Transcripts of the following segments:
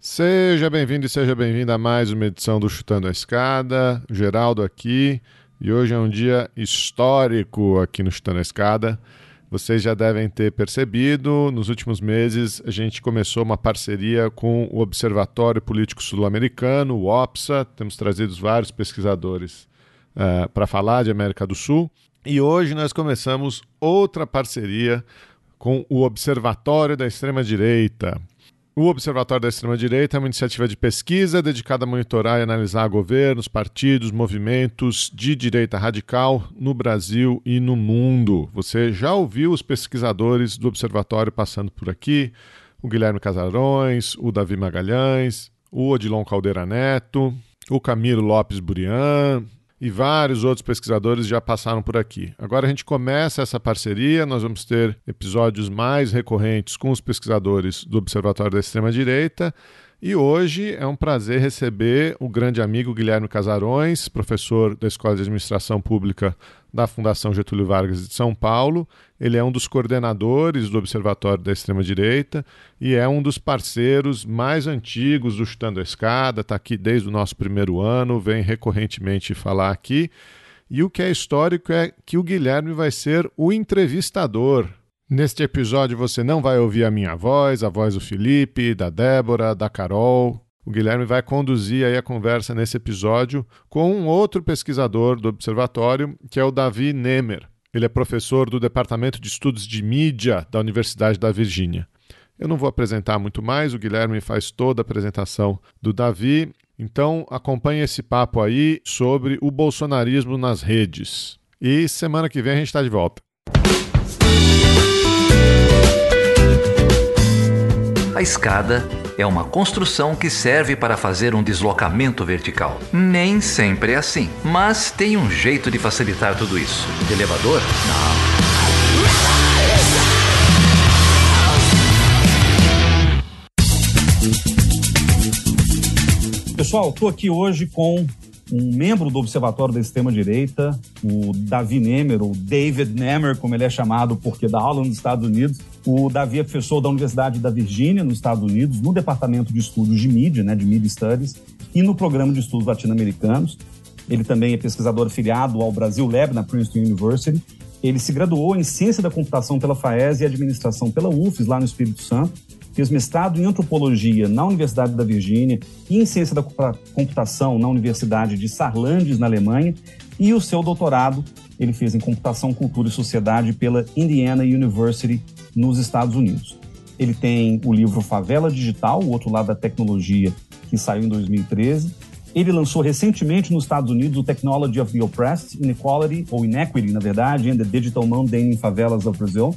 Seja bem-vindo e seja bem-vinda a mais uma edição do Chutando a Escada. Geraldo aqui. E hoje é um dia histórico aqui no Chutando a Escada. Vocês já devem ter percebido, nos últimos meses a gente começou uma parceria com o Observatório Político Sul-Americano, o OPSA. Temos trazido vários pesquisadores uh, para falar de América do Sul. E hoje nós começamos outra parceria com o Observatório da Extrema-Direita. O Observatório da Extrema-Direita é uma iniciativa de pesquisa dedicada a monitorar e analisar governos, partidos, movimentos de direita radical no Brasil e no mundo. Você já ouviu os pesquisadores do Observatório passando por aqui? O Guilherme Casarões, o Davi Magalhães, o Odilon Caldeira Neto, o Camilo Lopes Burian, e vários outros pesquisadores já passaram por aqui. Agora a gente começa essa parceria, nós vamos ter episódios mais recorrentes com os pesquisadores do Observatório da Extrema-Direita. E hoje é um prazer receber o grande amigo Guilherme Casarões, professor da Escola de Administração Pública da Fundação Getúlio Vargas de São Paulo. Ele é um dos coordenadores do Observatório da Extrema-Direita e é um dos parceiros mais antigos do Chutando a Escada, está aqui desde o nosso primeiro ano, vem recorrentemente falar aqui. E o que é histórico é que o Guilherme vai ser o entrevistador. Neste episódio você não vai ouvir a minha voz, a voz do Felipe, da Débora, da Carol, o Guilherme vai conduzir aí a conversa nesse episódio com um outro pesquisador do observatório, que é o Davi Nemer. Ele é professor do Departamento de Estudos de Mídia da Universidade da Virgínia. Eu não vou apresentar muito mais, o Guilherme faz toda a apresentação do Davi. Então, acompanhe esse papo aí sobre o bolsonarismo nas redes. E semana que vem a gente está de volta. A escada é uma construção que serve para fazer um deslocamento vertical. Nem sempre é assim, mas tem um jeito de facilitar tudo isso. De elevador? Não. Pessoal, estou aqui hoje com um membro do Observatório da Extrema-Direita, o Davi Nemer, ou David Nemer, como ele é chamado, porque dá aula nos Estados Unidos. O Davi é professor da Universidade da Virgínia, nos Estados Unidos, no Departamento de Estudos de Mídia, né, de Media Studies, e no Programa de Estudos Latino-Americanos. Ele também é pesquisador afiliado ao Brasil Lab na Princeton University. Ele se graduou em Ciência da Computação pela FAES e Administração pela UFES, lá no Espírito Santo fez mestrado em antropologia na Universidade da Virgínia e em ciência da computação na Universidade de Saarlandis, na Alemanha, e o seu doutorado ele fez em computação, cultura e sociedade pela Indiana University, nos Estados Unidos. Ele tem o livro Favela Digital, o outro lado da tecnologia, que saiu em 2013. Ele lançou recentemente nos Estados Unidos o Technology of the Oppressed, Inequality, ou Inequity, na verdade, and the Digital Mundane in Favelas of Brazil,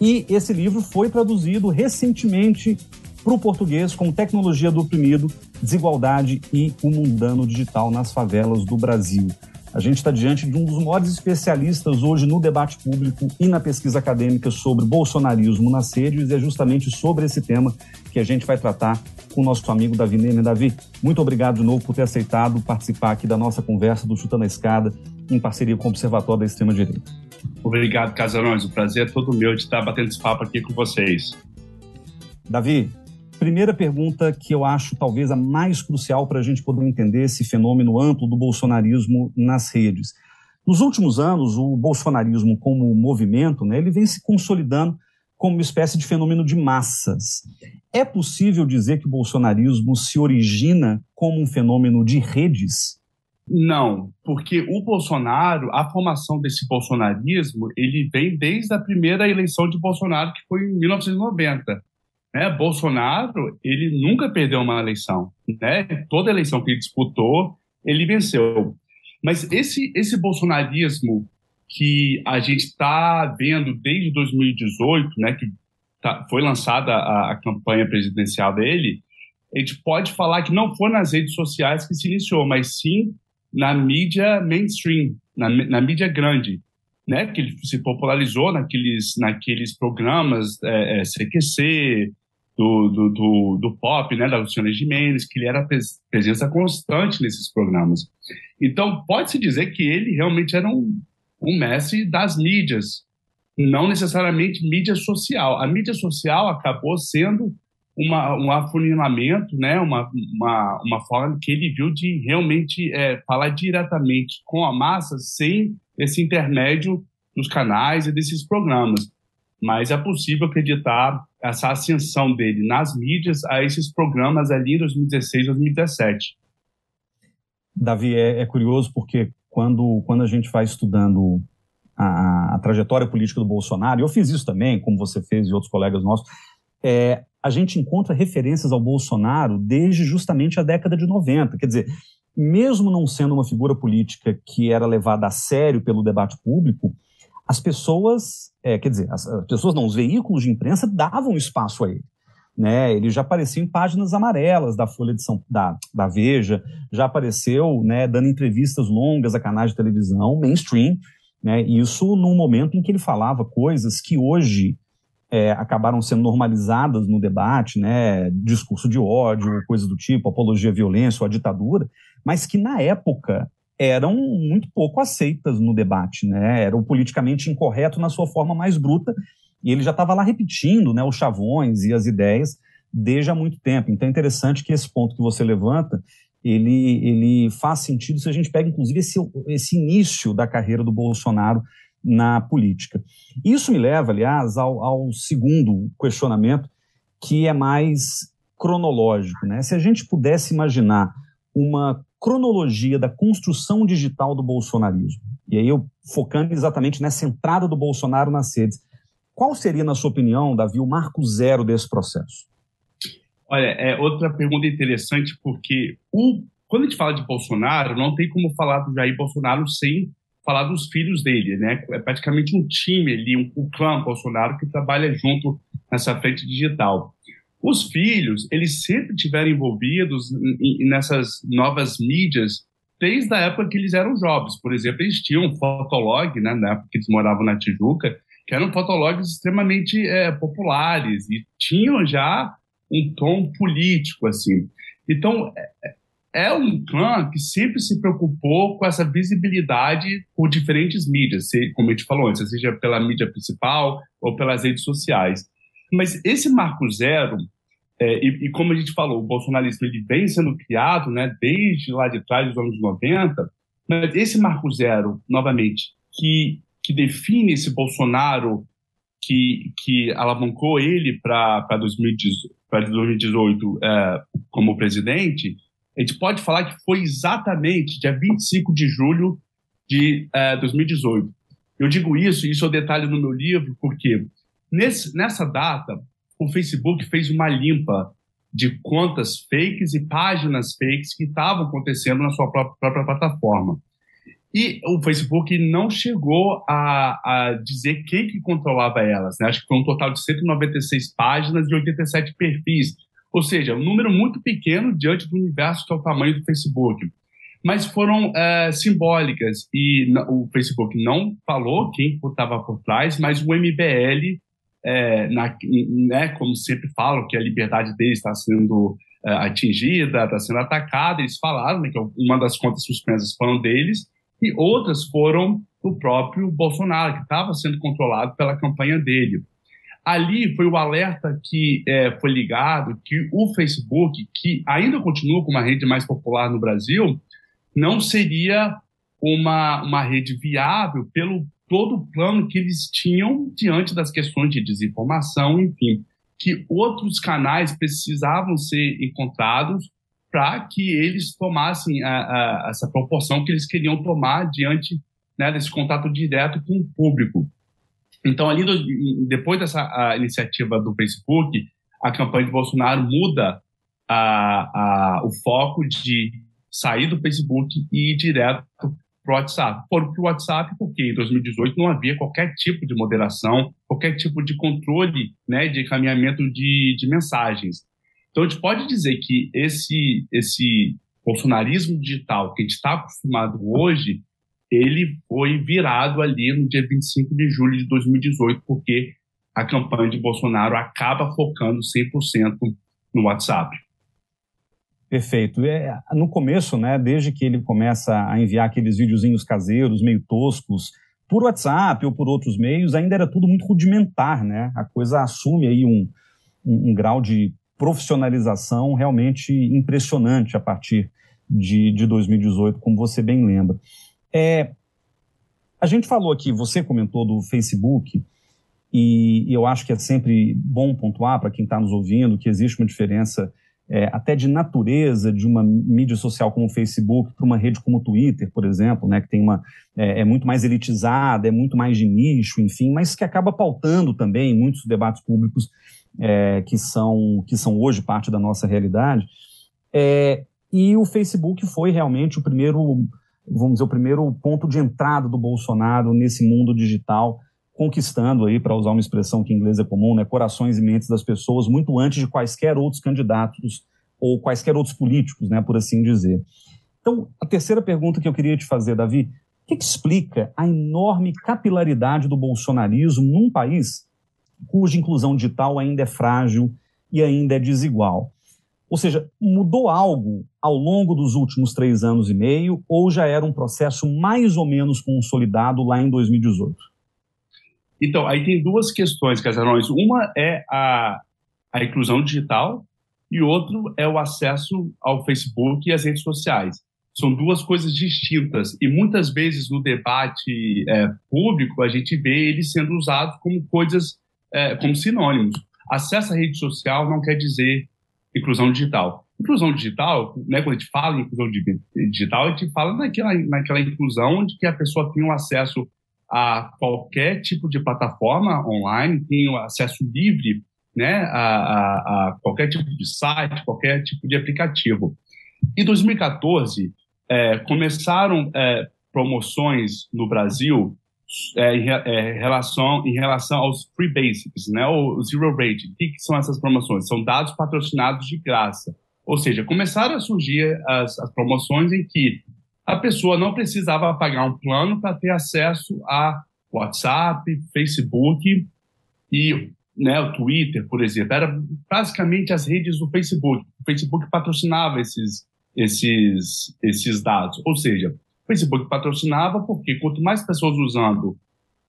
e esse livro foi traduzido recentemente para o português como Tecnologia do Oprimido, Desigualdade e o Mundano Digital nas Favelas do Brasil. A gente está diante de um dos maiores especialistas hoje no debate público e na pesquisa acadêmica sobre bolsonarismo nas redes, e é justamente sobre esse tema que a gente vai tratar com o nosso amigo Davi Neme. Davi, muito obrigado de novo por ter aceitado participar aqui da nossa conversa do Chutando a Escada, em parceria com o Observatório da Extrema Direita. Obrigado, Casarões. O prazer é todo meu de estar batendo esse papo aqui com vocês. Davi, primeira pergunta que eu acho talvez a mais crucial para a gente poder entender esse fenômeno amplo do bolsonarismo nas redes. Nos últimos anos, o bolsonarismo como movimento, né, ele vem se consolidando como uma espécie de fenômeno de massas. É possível dizer que o bolsonarismo se origina como um fenômeno de redes? Não, porque o Bolsonaro, a formação desse bolsonarismo, ele vem desde a primeira eleição de Bolsonaro, que foi em 1990. Né? Bolsonaro, ele nunca perdeu uma eleição. Né? Toda eleição que ele disputou, ele venceu. Mas esse, esse bolsonarismo que a gente está vendo desde 2018, né, que tá, foi lançada a, a campanha presidencial dele, a gente pode falar que não foi nas redes sociais que se iniciou, mas sim na mídia mainstream, na, na mídia grande, né? Que ele se popularizou naqueles, naqueles programas é, é, CQC, do, do, do, do, pop, né, da Luciana Gimenez, que ele era presença constante nesses programas. Então, pode-se dizer que ele realmente era um, um mestre das mídias, não necessariamente mídia social. A mídia social acabou sendo uma, um afunilamento, né, uma, uma, uma forma que ele viu de realmente é, falar diretamente com a massa sem esse intermédio dos canais e desses programas. Mas é possível acreditar essa ascensão dele nas mídias a esses programas ali em 2016, 2017. Davi, é, é curioso porque quando, quando a gente vai estudando a, a, trajetória política do Bolsonaro, eu fiz isso também, como você fez e outros colegas nossos, é, a gente encontra referências ao Bolsonaro desde justamente a década de 90. Quer dizer, mesmo não sendo uma figura política que era levada a sério pelo debate público, as pessoas, é, quer dizer, as, as, pessoas não, os veículos de imprensa davam espaço a ele. Né, ele já apareceu em páginas amarelas da Folha de São da, da Veja, já apareceu né, dando entrevistas longas a canais de televisão mainstream, né, isso num momento em que ele falava coisas que hoje é, acabaram sendo normalizadas no debate, né, discurso de ódio, coisas do tipo, apologia à violência ou à ditadura, mas que na época eram muito pouco aceitas no debate, né, eram politicamente incorreto na sua forma mais bruta, e ele já estava lá repetindo né, os chavões e as ideias desde há muito tempo. Então é interessante que esse ponto que você levanta, ele, ele faz sentido se a gente pega, inclusive, esse, esse início da carreira do Bolsonaro na política. Isso me leva, aliás, ao, ao segundo questionamento, que é mais cronológico. Né? Se a gente pudesse imaginar uma cronologia da construção digital do bolsonarismo, e aí eu focando exatamente nessa entrada do Bolsonaro nas redes, qual seria, na sua opinião, Davi, o marco zero desse processo? Olha, é outra pergunta interessante, porque o, quando a gente fala de Bolsonaro, não tem como falar do Jair Bolsonaro sem falar dos filhos dele, né? É praticamente um time ali, um, um clã Bolsonaro que trabalha junto nessa frente digital. Os filhos, eles sempre tiveram envolvidos nessas novas mídias desde a época que eles eram jovens. Por exemplo, eles tinham um fotolog, né, na época que eles moravam na Tijuca, que eram fotologs extremamente é, populares e tinham já um tom político, assim. Então, é, um clã que sempre se preocupou com essa visibilidade por diferentes mídias, como a gente falou antes, seja pela mídia principal ou pelas redes sociais. Mas esse marco zero, é, e, e, como a gente falou, o bolsonarismo ele vem sendo criado né, desde lá de trás dos anos 90, mas esse marco zero, novamente, que, que define esse Bolsonaro que, que alavancou ele para 2018, 2018 é, como presidente, a gente pode falar que foi exatamente dia 25 de julho de é, 2018. Eu digo isso, isso é um detalhe no meu livro, porque nesse, nessa data, o Facebook fez uma limpa de contas fakes e páginas fakes que estavam acontecendo na sua própria, própria plataforma. E o Facebook não chegou a, a, dizer quem que controlava elas. Né? Acho que foi um total de 196 páginas e 87 perfis. Ou seja, um número muito pequeno diante do universo que é o tamanho do Facebook. Mas foram é, simbólicas e o Facebook não falou quem estava por trás, mas o MBL, é, na, né, como sempre falam, que a liberdade deles está sendo é, atingida, está sendo atacada, eles falaram né, que uma das contas suspensas foram deles e outras foram do próprio Bolsonaro, que estava sendo controlado pela campanha dele. Ali foi o alerta que é, foi ligado que o Facebook, que ainda continua como a rede mais popular no Brasil, não seria uma, uma rede viável pelo todo o plano que eles tinham diante das questões de desinformação, enfim, que outros canais precisavam ser encontrados para que eles tomassem a, a, essa proporção que eles queriam tomar diante né, desse contato direto com o público. Então, ali depois dessa iniciativa do Facebook, a campanha de Bolsonaro muda a, a, o foco de sair do Facebook e ir direto para o WhatsApp. Foram para o WhatsApp porque em 2018 não havia qualquer tipo de moderação, qualquer tipo de controle né, de encaminhamento de, de mensagens. Então, a gente pode dizer que esse, esse bolsonarismo digital que a gente está acostumado hoje ele foi virado ali no dia 25 de julho de 2018, porque a campanha de Bolsonaro acaba focando 100% no WhatsApp. Perfeito. É, no começo, né, desde que ele começa a enviar aqueles videozinhos caseiros, meio toscos, por WhatsApp ou por outros meios, ainda era tudo muito rudimentar, né? A coisa assume aí um, um, um grau de profissionalização realmente impressionante a partir de, de 2018, como você bem lembra. É, a gente falou aqui, você comentou do Facebook, e, eu acho que é sempre bom pontuar para quem está nos ouvindo que existe uma diferença é, até de natureza de uma mídia social como o Facebook para uma rede como o Twitter, por exemplo, né, que tem uma é, é, muito mais elitizada, é muito mais de nicho, enfim, mas que acaba pautando também muitos debates públicos é, que são que são hoje parte da nossa realidade. É, e o Facebook foi realmente o primeiro, vamos dizer, o primeiro ponto de entrada do Bolsonaro nesse mundo digital conquistando aí, para usar uma expressão que em inglês é comum, né, corações e mentes das pessoas muito antes de quaisquer outros candidatos ou quaisquer outros políticos, né, por assim dizer. Então, a terceira pergunta que eu queria te fazer, Davi, o que, que explica a enorme capilaridade do bolsonarismo num país cuja inclusão digital ainda é frágil e ainda é desigual? Ou seja, mudou algo ao longo dos últimos três anos e meio ou já era um processo mais ou menos consolidado lá em 2018? Então, aí tem duas questões, Casarões. Uma é a, a inclusão digital e outro é o acesso ao Facebook e às redes sociais. São duas coisas distintas e muitas vezes no debate é, público a gente vê eles sendo usados como coisas, é, como sinônimos. Acesso à rede social não quer dizer inclusão digital. Inclusão digital, né, quando a gente fala em inclusão digital, a gente fala naquela, naquela inclusão de que a pessoa tem um acesso a qualquer tipo de plataforma online, tem acesso livre né, a, a, a, qualquer tipo de site, qualquer tipo de aplicativo. Em 2014, é, começaram é, promoções no Brasil é, em, é, relação, em relação aos free basics, né, ou zero rate. O que, que, são essas promoções? São dados patrocinados de graça. Ou seja, começaram a surgir as, as promoções em que a pessoa não precisava pagar um plano para ter acesso a WhatsApp, Facebook e né, o Twitter, por exemplo. Era basicamente as redes do Facebook. O Facebook patrocinava esses, esses, esses dados. Ou seja, Facebook patrocinava porque quanto mais pessoas usando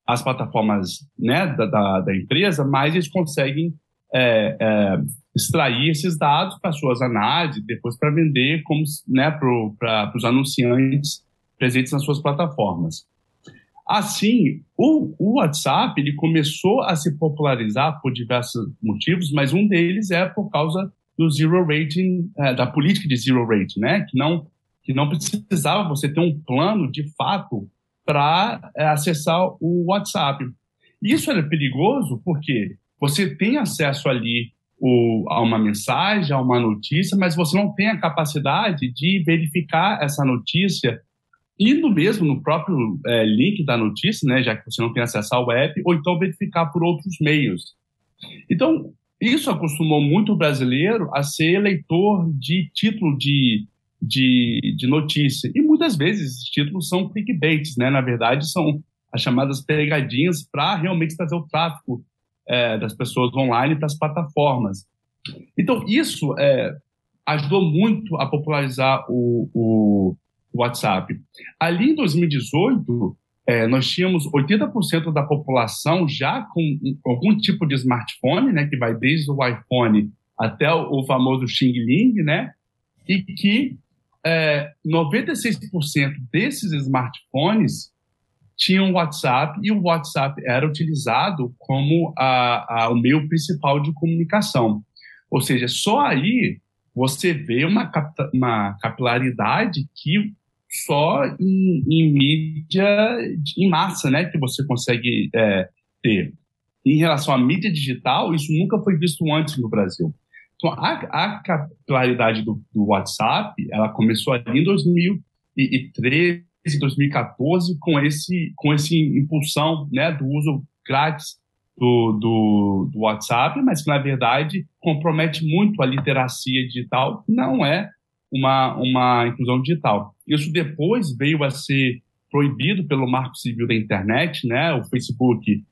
as plataformas né, da, da, da empresa, mais eles conseguem é, é, extrair esses dados para suas análises, depois para vender como né, para os anunciantes presentes nas suas plataformas. Assim, o, o, WhatsApp ele começou a se popularizar por diversos motivos, mas um deles é por causa do zero rating, é, da política de zero rating, né? Que não que não precisava você ter um plano de fato para é, acessar o WhatsApp. Isso era perigoso porque você tem acesso ali o, a uma mensagem, a uma notícia, mas você não tem a capacidade de verificar essa notícia indo mesmo no próprio é, link da notícia, né, já que você não tem acesso ao web, ou então verificar por outros meios. Então, isso acostumou muito o brasileiro a ser leitor de título de, de, de notícia. E muitas vezes esses títulos são clickbaits, né? Na verdade, são as chamadas pegadinhas para realmente trazer o tráfego é, das pessoas online para as plataformas. Então, isso é, ajudou muito a popularizar o, o, WhatsApp. Ali em 2018, é, nós tínhamos 80% da população já com, com, algum tipo de smartphone, né, que vai desde o iPhone até o, o famoso Xing Ling, né, e que é, 96% desses smartphones tinham WhatsApp e o WhatsApp era utilizado como a, a, o meio principal de comunicação. Ou seja, só aí você vê uma, uma capilaridade que só em, em, mídia em massa, né, que você consegue é, ter. Em relação à mídia digital, isso nunca foi visto antes no Brasil. Então, a, a capilaridade do, do WhatsApp, ela começou ali em 2013, 2014 com esse com esse impulsão né, do uso grátis do, do, do, WhatsApp, mas que na verdade compromete muito a literacia digital, não é uma, uma inclusão digital. Isso depois veio a ser proibido pelo Marco Civil da Internet, né? O Facebook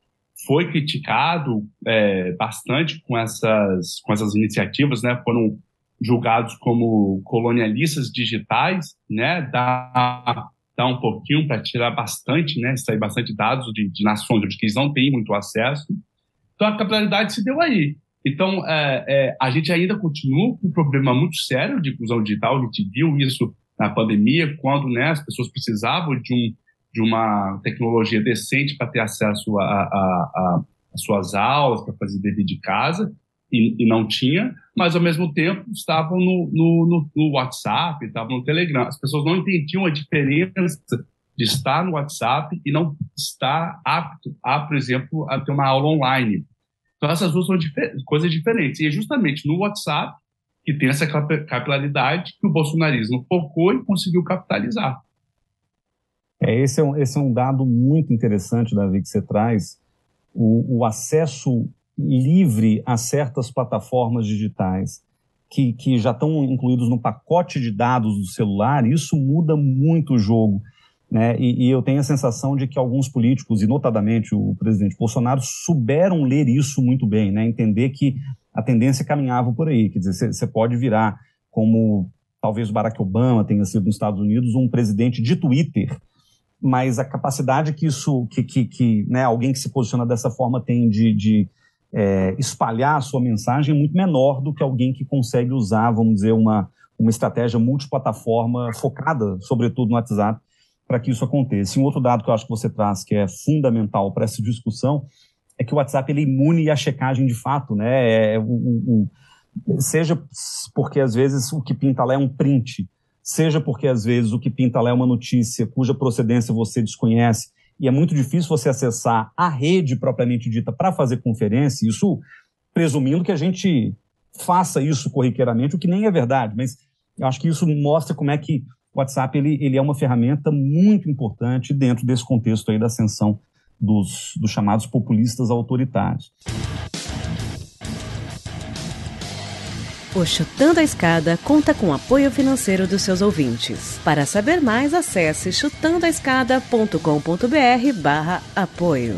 foi criticado é, bastante com essas com essas iniciativas, né? Foram julgados como colonialistas digitais, né? Da dar um pouquinho para tirar bastante, né, extrair bastante dados de, de nações onde eles não têm muito acesso. Então a capilaridade se deu aí. Então, é, é, a gente ainda continua com um problema muito sério de inclusão digital. A gente viu isso na pandemia, quando né, as pessoas precisavam de, um, de uma tecnologia decente para ter acesso às suas aulas, para fazer dever de casa, e, e, não tinha, mas ao mesmo tempo estavam no, no, no, no WhatsApp, estavam no Telegram. As pessoas não entendiam a diferença de estar no WhatsApp e não estar apto a, por exemplo, a ter uma aula online. Então, essas duas são difer coisas diferentes. E é justamente no WhatsApp que tem essa capilaridade que o bolsonarismo focou e conseguiu capitalizar. É, esse, é um, esse é um dado muito interessante, Davi, que você traz. O, o acesso livre a certas plataformas digitais que, que já estão incluídos no pacote de dados do celular, isso muda muito o jogo. Né? E, e, eu tenho a sensação de que alguns políticos, e notadamente o presidente Bolsonaro, souberam ler isso muito bem, né? entender que a tendência caminhava por aí. Quer dizer, você pode virar, como talvez Barack Obama tenha sido nos Estados Unidos, um presidente de Twitter, mas a capacidade que isso, que, que, que né, alguém que se posiciona dessa forma tem de, de é, espalhar a sua mensagem é muito menor do que alguém que consegue usar, vamos dizer, uma, uma estratégia multiplataforma focada, sobretudo no WhatsApp, para que isso aconteça. E um outro dado que eu acho que você traz, que é fundamental para essa discussão, é que o WhatsApp ele é imune à checagem de fato, né? É, o, o, seja porque às vezes o que pinta lá é um print, seja porque às vezes o que pinta lá é uma notícia cuja procedência você desconhece e é muito difícil você acessar a rede propriamente dita para fazer conferência, isso presumindo que a gente faça isso corriqueiramente, o que nem é verdade, mas eu acho que isso mostra como é que o WhatsApp ele, ele é uma ferramenta muito importante dentro desse contexto aí da ascensão dos, dos chamados populistas autoritários. O Chutando a Escada conta com apoio financeiro dos seus ouvintes. Para saber mais, acesse chutandoaescada.com.br barra apoio.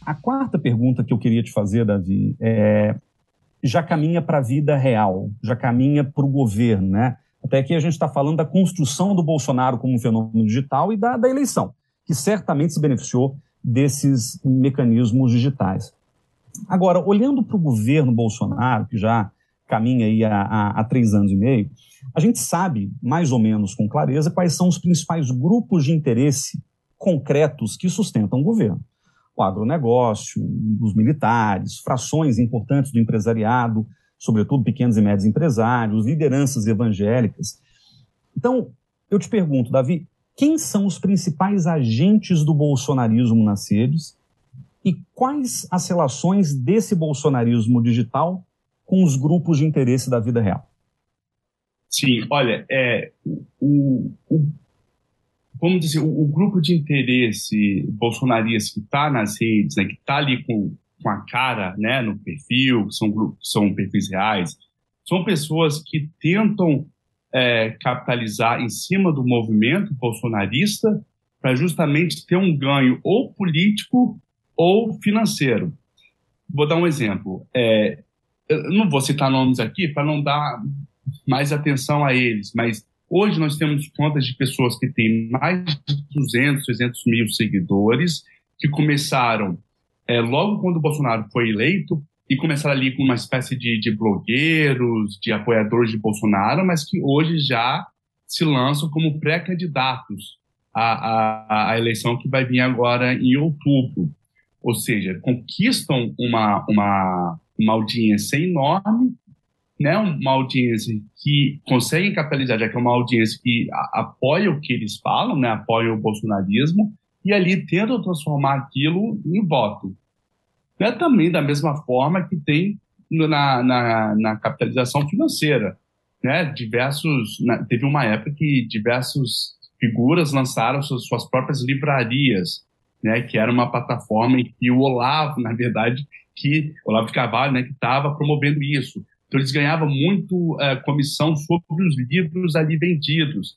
A quarta pergunta que eu queria te fazer, Davi, é já caminha para a vida real, já caminha para o governo, né? Até aqui a gente está falando da construção do Bolsonaro como um fenômeno digital e da, da eleição, que certamente se beneficiou desses mecanismos digitais. Agora, olhando para o governo Bolsonaro, que já caminha aí há, há, há, três anos e meio, a gente sabe, mais ou menos com clareza, quais são os principais grupos de interesse concretos que sustentam o governo o agronegócio, os militares, frações importantes do empresariado, sobretudo pequenos e médios empresários, lideranças evangélicas. Então, eu te pergunto, Davi, quem são os principais agentes do bolsonarismo nas redes e quais as relações desse bolsonarismo digital com os grupos de interesse da vida real? Sim, olha, é, o, o vamos dizer, o, o grupo de interesse bolsonarista que está nas redes, né, que está ali com, com a cara né, no perfil, são, são perfis reais, são pessoas que tentam é, capitalizar em cima do movimento bolsonarista para justamente ter um ganho ou político ou financeiro. Vou dar um exemplo. É, não vou citar nomes aqui para não dar mais atenção a eles, mas Hoje nós temos contas de pessoas que têm mais de 200, 300 mil seguidores, que começaram é, logo quando o Bolsonaro foi eleito e começaram ali com uma espécie de, de blogueiros, de apoiadores de Bolsonaro, mas que hoje já se lançam como pré-candidatos à, à, à, eleição que vai vir agora em outubro. Ou seja, conquistam uma, uma, uma audiência enorme né, uma audiência que consegue capitalizar, já que é uma audiência que apoia o que eles falam, né, apoia o bolsonarismo, e ali tentam transformar aquilo em voto. É também da mesma forma que tem na, na, na capitalização financeira. Né, diversos, na, teve uma época que diversas figuras lançaram suas, suas próprias livrarias, né, que era uma plataforma em que o Olavo, na verdade, que Olavo de Carvalho, né, que estava promovendo isso. Então, eles ganhavam muito uh, comissão sobre os livros ali vendidos.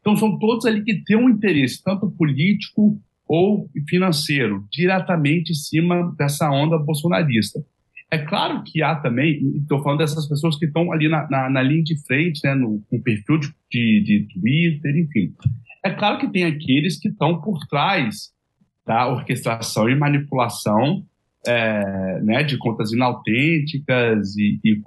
Então, são todos ali que têm um interesse, tanto político ou financeiro, diretamente em cima dessa onda bolsonarista. É claro que há também, estou falando dessas pessoas que estão ali na, na, na linha de frente, né, no, com perfil de, de, de Twitter, enfim. É claro que tem aqueles que estão por trás da orquestração e manipulação é, né, de contas inautênticas e, e,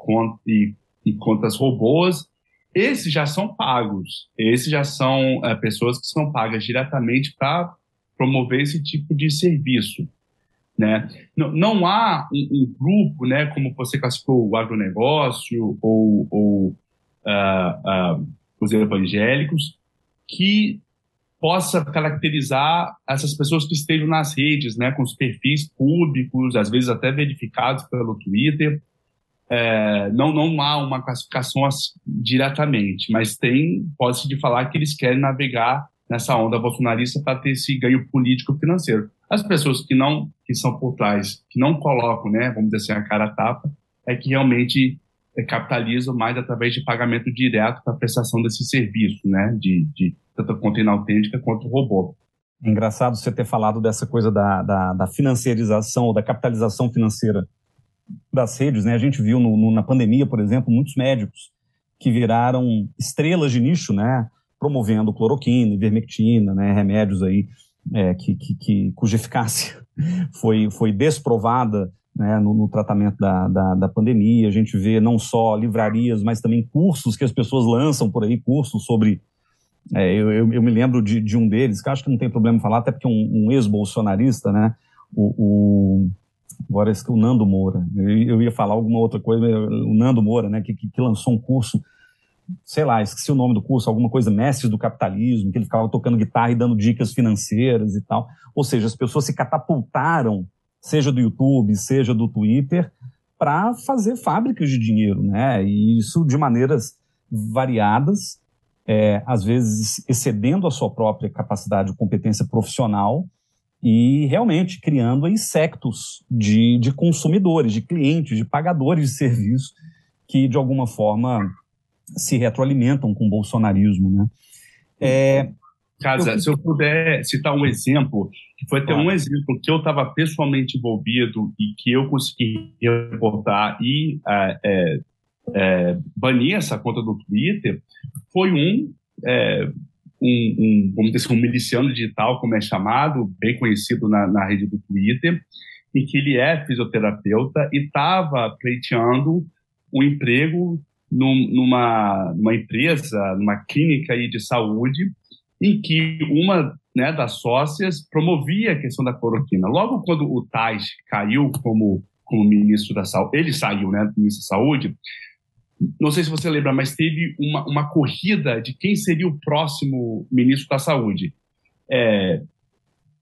e, e, contas robôs. Esses já são pagos. Esses já são é, pessoas que são pagas diretamente para promover esse tipo de serviço. Né? Não, não há um, um, grupo, né, como você classificou o agronegócio ou, ou uh, uh, os evangélicos, que possa caracterizar essas pessoas que estejam nas redes, né, com os perfis públicos, às vezes até verificados pelo Twitter. É, não, não há uma classificação diretamente, mas tem, pode-se de falar que eles querem navegar nessa onda bolsonarista para ter esse ganho político financeiro. As pessoas que não, que são por trás, que não colocam, né, vamos dizer assim, a cara tapa, é que realmente é, capitalizam mais através de pagamento direto para a prestação desse serviço, né, de, de tanto a conta inautêntica quanto robô. É engraçado você ter falado dessa coisa da, da, da financiarização ou da capitalização financeira das redes, né? A gente viu no, no, na pandemia, por exemplo, muitos médicos que viraram estrelas de nicho, né? Promovendo cloroquina, ivermectina, né? Remédios aí é, que, que, que, cuja eficácia foi, foi desprovada né, no, no, tratamento da, da, da, pandemia. A gente vê não só livrarias, mas também cursos que as pessoas lançam por aí, cursos sobre é, eu, eu, eu, me lembro de, de, um deles, que acho que não tem problema falar, até porque é um, um ex-bolsonarista, né? O, o, agora o Nando Moura. Eu, ia falar alguma outra coisa, o Nando Moura, né? Que, que, lançou um curso, sei lá, esqueci o nome do curso, alguma coisa, Mestres do Capitalismo, que ele ficava tocando guitarra e dando dicas financeiras e tal. Ou seja, as pessoas se catapultaram, seja do YouTube, seja do Twitter, para fazer fábricas de dinheiro, né? E isso de maneiras variadas é, às vezes excedendo a sua própria capacidade ou competência profissional e realmente criando aí sectos de, de consumidores, de clientes, de pagadores de serviço que de alguma forma se retroalimentam com o bolsonarismo, né? É, Casa, eu... se eu puder citar um exemplo, que foi até claro. um exemplo que eu estava pessoalmente envolvido e que eu consegui reportar e é, é, é, banir essa conta do Twitter foi um, é, um, um, dizer assim, um miliciano digital, como é chamado, bem conhecido na, na rede do Twitter, em que ele é fisioterapeuta e estava pleiteando um emprego num, numa, numa empresa, numa clínica aí de saúde, em que uma né, das sócias promovia a questão da cloroquina. Logo quando o Tais caiu como, como ministro da saúde, ele saiu, né, ministro da saúde, não sei se você lembra, mas teve uma, uma corrida de quem seria o próximo ministro da Saúde. É,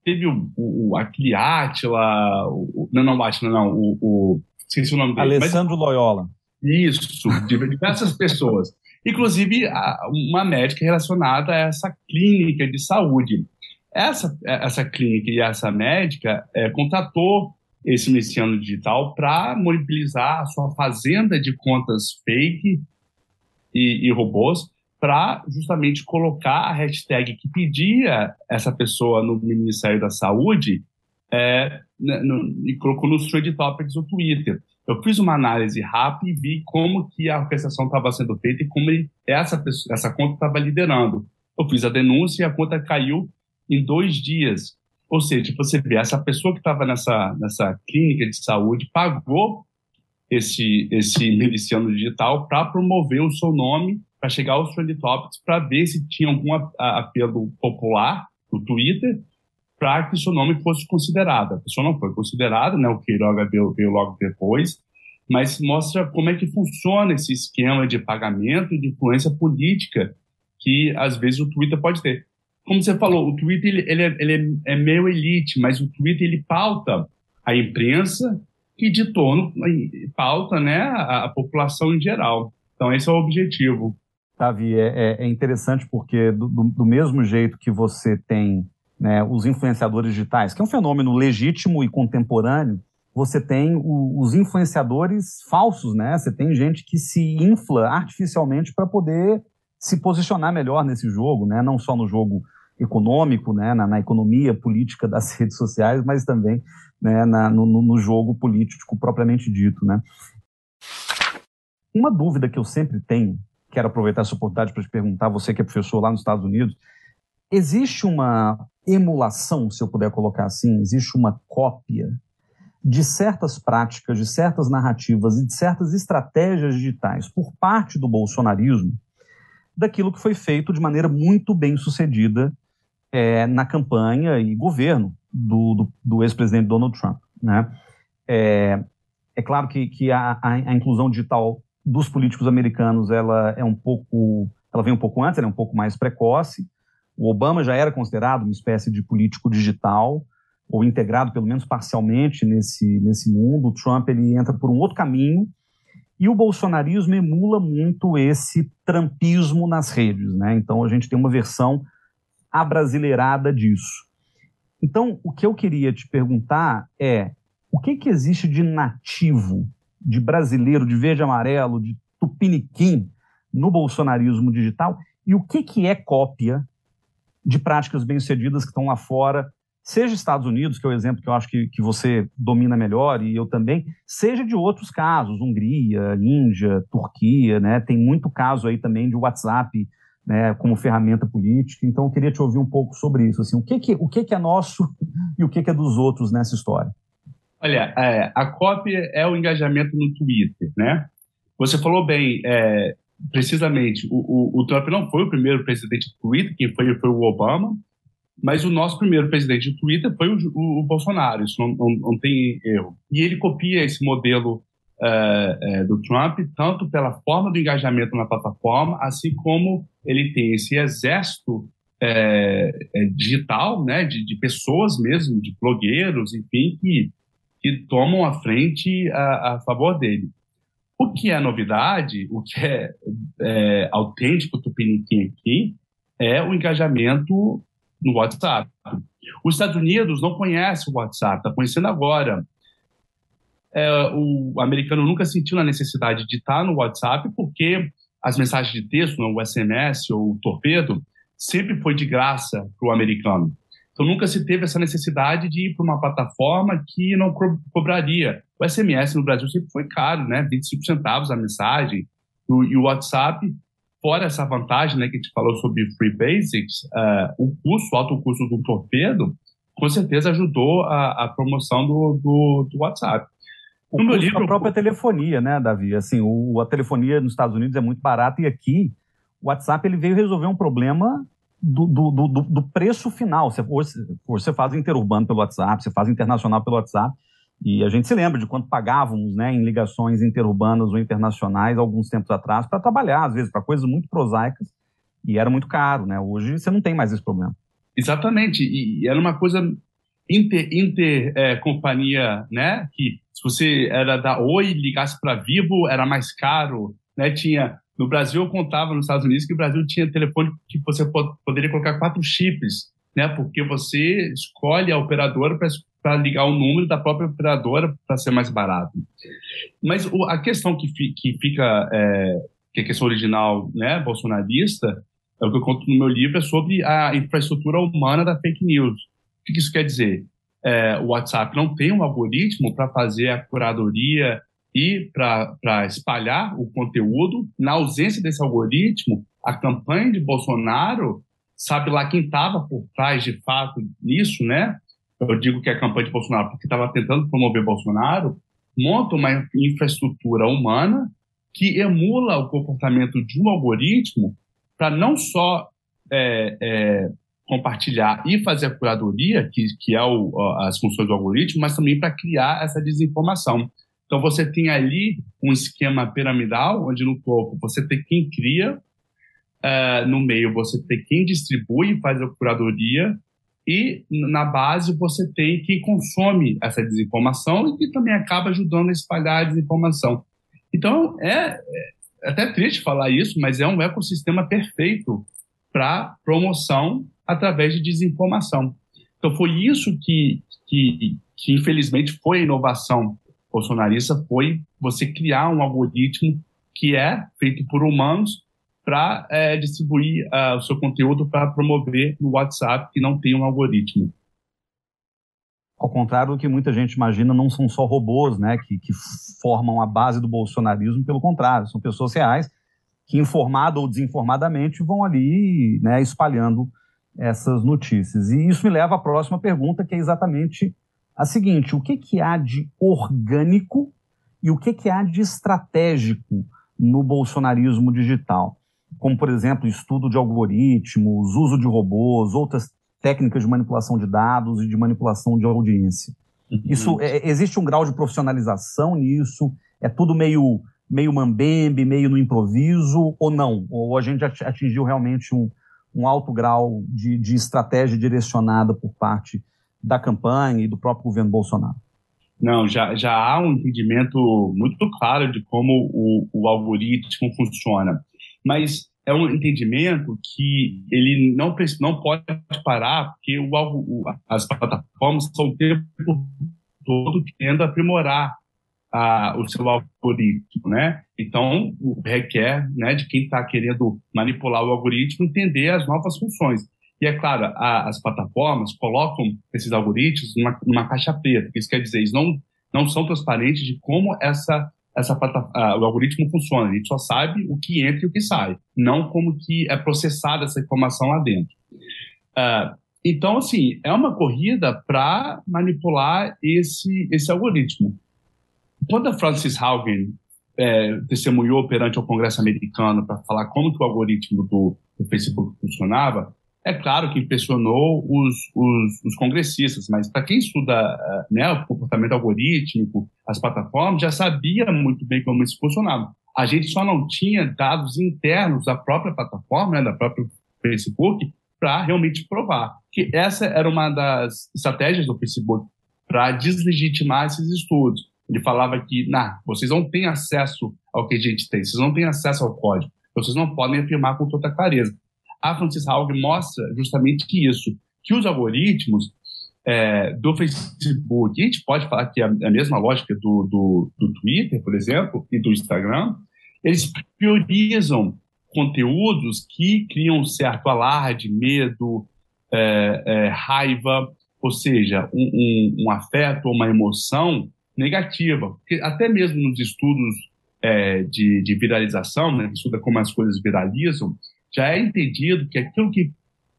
teve o, o, aquele Átila, o, não, não, Átila, não, o, o esqueci o nome dele. Alessandro mas, Loyola. Isso, diversas pessoas. Inclusive, uma médica relacionada a essa clínica de saúde. Essa, essa clínica e essa médica é, contratou esse miliciano digital para mobilizar a sua fazenda de contas fake e, e robôs para justamente colocar a hashtag que pedia essa pessoa no Ministério da Saúde é, né, no, e colocou nos trade topics do Twitter. Eu fiz uma análise rápida e vi como que a orquestração estava sendo feita e como essa, pessoa, essa conta estava liderando. Eu fiz a denúncia e a conta caiu em dois dias. Ou seja, você vê, essa pessoa que estava nessa, nessa clínica de saúde pagou esse, esse miliciano digital para promover o seu nome, para chegar aos trend topics, para ver se tinha algum apelo popular no Twitter, para que seu nome fosse considerado. A pessoa não foi considerada, né? o Queiroga veio, veio logo depois, mas mostra como é que funciona esse esquema de pagamento e de influência política que, às vezes, o Twitter pode ter como você falou, o Twitter ele, ele, é, ele é, é meio elite, mas o Twitter ele pauta a imprensa que de torno pauta né, a, a, população em geral. Então esse é o objetivo. Davi, é, é, é interessante porque do, do, do, mesmo jeito que você tem né, os influenciadores digitais, que é um fenômeno legítimo e contemporâneo, você tem o, os influenciadores falsos, né? Você tem gente que se infla artificialmente para poder se posicionar melhor nesse jogo, né? Não só no jogo econômico, né, na, na, economia política das redes sociais, mas também né, na, no, no, jogo político propriamente dito. Né. Uma dúvida que eu sempre tenho, quero aproveitar essa oportunidade para te perguntar, você que é professor lá nos Estados Unidos, existe uma emulação, se eu puder colocar assim, existe uma cópia de certas práticas, de certas narrativas e de certas estratégias digitais por parte do bolsonarismo daquilo que foi feito de maneira muito bem sucedida é, na campanha e governo do, do, do ex-presidente Donald Trump. Né? É, é claro que, que a, a, a, inclusão digital dos políticos americanos ela é um pouco, ela vem um pouco antes, ela é um pouco mais precoce. O Obama já era considerado uma espécie de político digital ou integrado pelo menos parcialmente nesse nesse mundo. O Trump ele entra por um outro caminho e o bolsonarismo emula muito esse trampismo nas redes, né? Então a gente tem uma versão abrasileirada disso. Então, o que eu queria te perguntar é o que, que existe de nativo, de brasileiro, de verde amarelo, de tupiniquim no bolsonarismo digital e o que, que é cópia de práticas bem-sucedidas que estão lá fora, seja Estados Unidos, que é o exemplo que eu acho que, que você domina melhor, e eu também, seja de outros casos, Hungria, Índia, Turquia, né? Tem muito caso aí também de WhatsApp né, como ferramenta política. Então, eu queria te ouvir um pouco sobre isso. Assim, o que, que, o que, que é nosso e o que, que é dos outros nessa história? Olha, é, a cópia é o engajamento no Twitter, né? Você falou bem, é, precisamente, o, o, o, Trump não foi o primeiro presidente do Twitter, quem foi foi o Obama, mas o nosso primeiro presidente do Twitter foi o, o, Bolsonaro, isso não, não, não, tem erro. E ele copia esse modelo é, é, do Trump, tanto pela forma do engajamento na plataforma, assim como ele tem esse exército é digital, né, de, de, pessoas mesmo, de blogueiros, enfim, que, que tomam a frente a, a favor dele. O que é novidade, o que é, é autêntico Tupiniquim aqui, é o engajamento no WhatsApp. Os Estados Unidos não conhecem o WhatsApp, está conhecendo agora. É, o americano nunca sentiu a necessidade de estar no WhatsApp porque as mensagens de texto, o SMS ou o torpedo, sempre foi de graça para o americano. Então nunca se teve essa necessidade de ir para uma plataforma que não co cobraria. O SMS no Brasil sempre foi caro, né? 25 centavos a mensagem. O, e o WhatsApp, fora essa vantagem né, que a gente falou sobre Free Basics, uh, o custo, o alto custo do torpedo, com certeza ajudou a, a promoção do, do, do WhatsApp. No meu livro, a própria telefonia, né, Davi? Assim, o, a telefonia nos Estados Unidos é muito barata e aqui o WhatsApp ele veio resolver um problema do, do, do, do preço final. Você, você faz interurbano pelo WhatsApp, você faz internacional pelo WhatsApp. E a gente se lembra de quanto pagávamos né, em ligações interurbanas ou internacionais alguns tempos atrás para trabalhar, às vezes, para coisas muito prosaicas, e era muito caro. Né? Hoje você não tem mais esse problema. Exatamente, e era uma coisa inter, inter é, companhia, né? Que se você era da Oi ligasse para Vivo era mais caro, né? Tinha no Brasil, eu contava nos Estados Unidos que o Brasil tinha telefone que você poderia colocar quatro chips, né? Porque você escolhe a operadora para ligar o número da própria operadora para ser mais barato. Mas o, a questão que, fi, que fica, é, que é a questão original, né, bolsonarista, é o que eu conto no meu livro, é sobre a infraestrutura humana da fake news. O que isso quer dizer? É, o WhatsApp não tem um algoritmo para fazer a curadoria e para espalhar o conteúdo. Na ausência desse algoritmo, a campanha de Bolsonaro, sabe lá quem estava por trás de fato nisso, né? Eu digo que a campanha de Bolsonaro porque estava tentando promover Bolsonaro, monta uma infraestrutura humana que emula o comportamento de um algoritmo para não só é, é, compartilhar e fazer a curadoria, que, que é o, as funções do algoritmo, mas também para criar essa desinformação. Então você tem ali um esquema piramidal, onde no topo você tem quem cria, uh, no meio você tem quem distribui e faz a curadoria, e na base você tem quem consome essa desinformação e que também acaba ajudando a espalhar a desinformação. Então é, é até triste falar isso, mas é um ecossistema perfeito para promoção através de desinformação. Então foi isso que, que, que infelizmente foi a inovação bolsonarista foi você criar um algoritmo que é feito por humanos para é, distribuir uh, o seu conteúdo para promover no WhatsApp que não tem um algoritmo. Ao contrário do que muita gente imagina, não são só robôs né, que, que formam a base do bolsonarismo, pelo contrário, são pessoas reais que, informada ou desinformadamente, vão ali né, espalhando essas notícias. E isso me leva à próxima pergunta, que é exatamente a seguinte: o que, que há de orgânico e o que, que há de estratégico no bolsonarismo digital? Como, por exemplo, estudo de algoritmos, uso de robôs, outras técnicas de manipulação de dados e de manipulação de audiência. Uhum. Isso é, existe um grau de profissionalização nisso? É tudo meio meio mambembe, meio no improviso ou não? Ou a gente atingiu realmente um, um alto grau de, de estratégia direcionada por parte da campanha e do próprio governo Bolsonaro? Não, já, já há um entendimento muito claro de como o, o algoritmo funciona. Mas é um entendimento que ele não, não pode parar, porque o, o, as plataformas estão o tempo todo querendo aprimorar a, o seu algoritmo, né? Então, requer né, de quem está querendo manipular o algoritmo entender as novas funções. E é claro, a, as plataformas colocam esses algoritmos numa, numa caixa preta. Isso quer dizer, eles não, não são transparentes de como essa, essa a, o algoritmo funciona. A gente só sabe o que entra e o que sai, não como que é processada essa informação lá dentro. Uh, então, assim, é uma corrida para manipular esse, esse algoritmo. Quando a Frances Haugen é, testemunhou perante o Congresso americano para falar como que o algoritmo do, do, Facebook funcionava, é claro que impressionou os, os, os congressistas, mas para quem estuda é, né, o comportamento algorítmico, as plataformas, já sabia muito bem como isso funcionava. A gente só não tinha dados internos da própria plataforma, né, da própria Facebook, para realmente provar que essa era uma das estratégias do Facebook para deslegitimar esses estudos. Ele falava que, nah, vocês não têm acesso ao que a gente tem, vocês não têm acesso ao código, vocês não podem afirmar com toda clareza. A Francis Haug mostra justamente isso, que os algoritmos é, do Facebook, a gente pode falar que é a mesma lógica do, do, do Twitter, por exemplo, e do Instagram, eles priorizam conteúdos que criam um certo alarde, medo, é, é, raiva, ou seja, um, um, um afeto ou uma emoção negativa. Porque até mesmo nos estudos é, de, de, viralização, né, estuda como as coisas viralizam, já é entendido que aquilo que,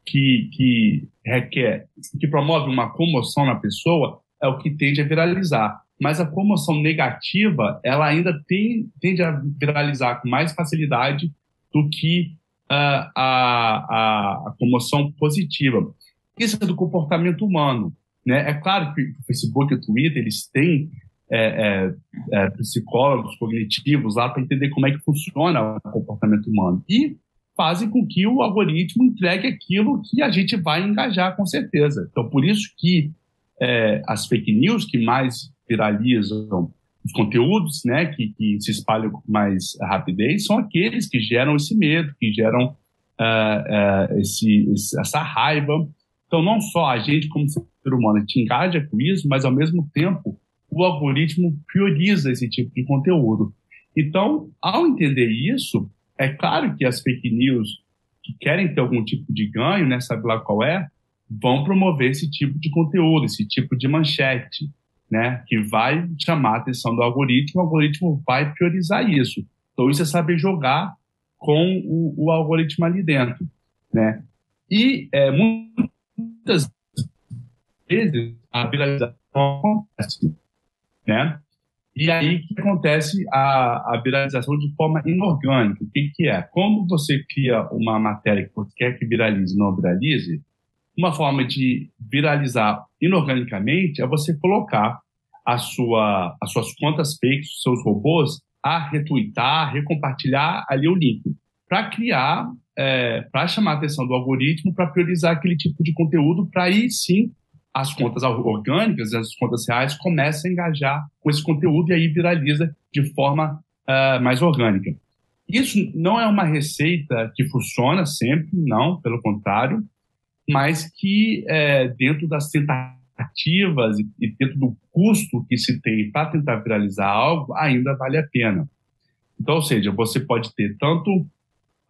que, que requer, que promove uma comoção na pessoa é o que tende a viralizar. Mas a comoção negativa, ela ainda tem, tende a viralizar com mais facilidade do que uh, a, a, a comoção positiva. Isso é do comportamento humano. Né? É claro que o Facebook e o Twitter eles têm é, é, é, psicólogos cognitivos lá para entender como é que funciona o comportamento humano. E fazem com que o algoritmo entregue aquilo que a gente vai engajar com certeza. Então, por isso que é, as fake news que mais viralizam os conteúdos né, que, que, se espalham com mais rapidez são aqueles que geram esse medo, que geram uh, uh, esse, essa raiva. Então, não só a gente, como ser humano, te engaja com isso, mas, ao mesmo tempo, o algoritmo prioriza esse tipo de conteúdo. Então, ao entender isso, é claro que as fake news que querem ter algum tipo de ganho, né, sabe lá qual é, vão promover esse tipo de conteúdo, esse tipo de manchete, né, que vai chamar a atenção do algoritmo, o algoritmo vai priorizar isso. Então, isso é saber jogar com o, o algoritmo ali dentro, né? E é, muitas vezes a viralização acontece né? E aí que acontece a, a viralização de forma inorgânica. O que, que é? Como você cria uma matéria que você quer que viralize não viralize, uma forma de viralizar inorganicamente é você colocar a sua, as suas contas fakes, os seus robôs, a retweetar, recompartilhar ali o link, para criar, é, para chamar a atenção do algoritmo, para priorizar aquele tipo de conteúdo, para aí sim as contas orgânicas, as contas reais, começam a engajar com esse conteúdo e aí viraliza de forma uh, mais orgânica. Isso não é uma receita que funciona sempre, não, pelo contrário, mas que é, dentro das tentativas e, e dentro do custo que se tem para tentar viralizar algo, ainda vale a pena. Então, ou seja, você pode ter tanto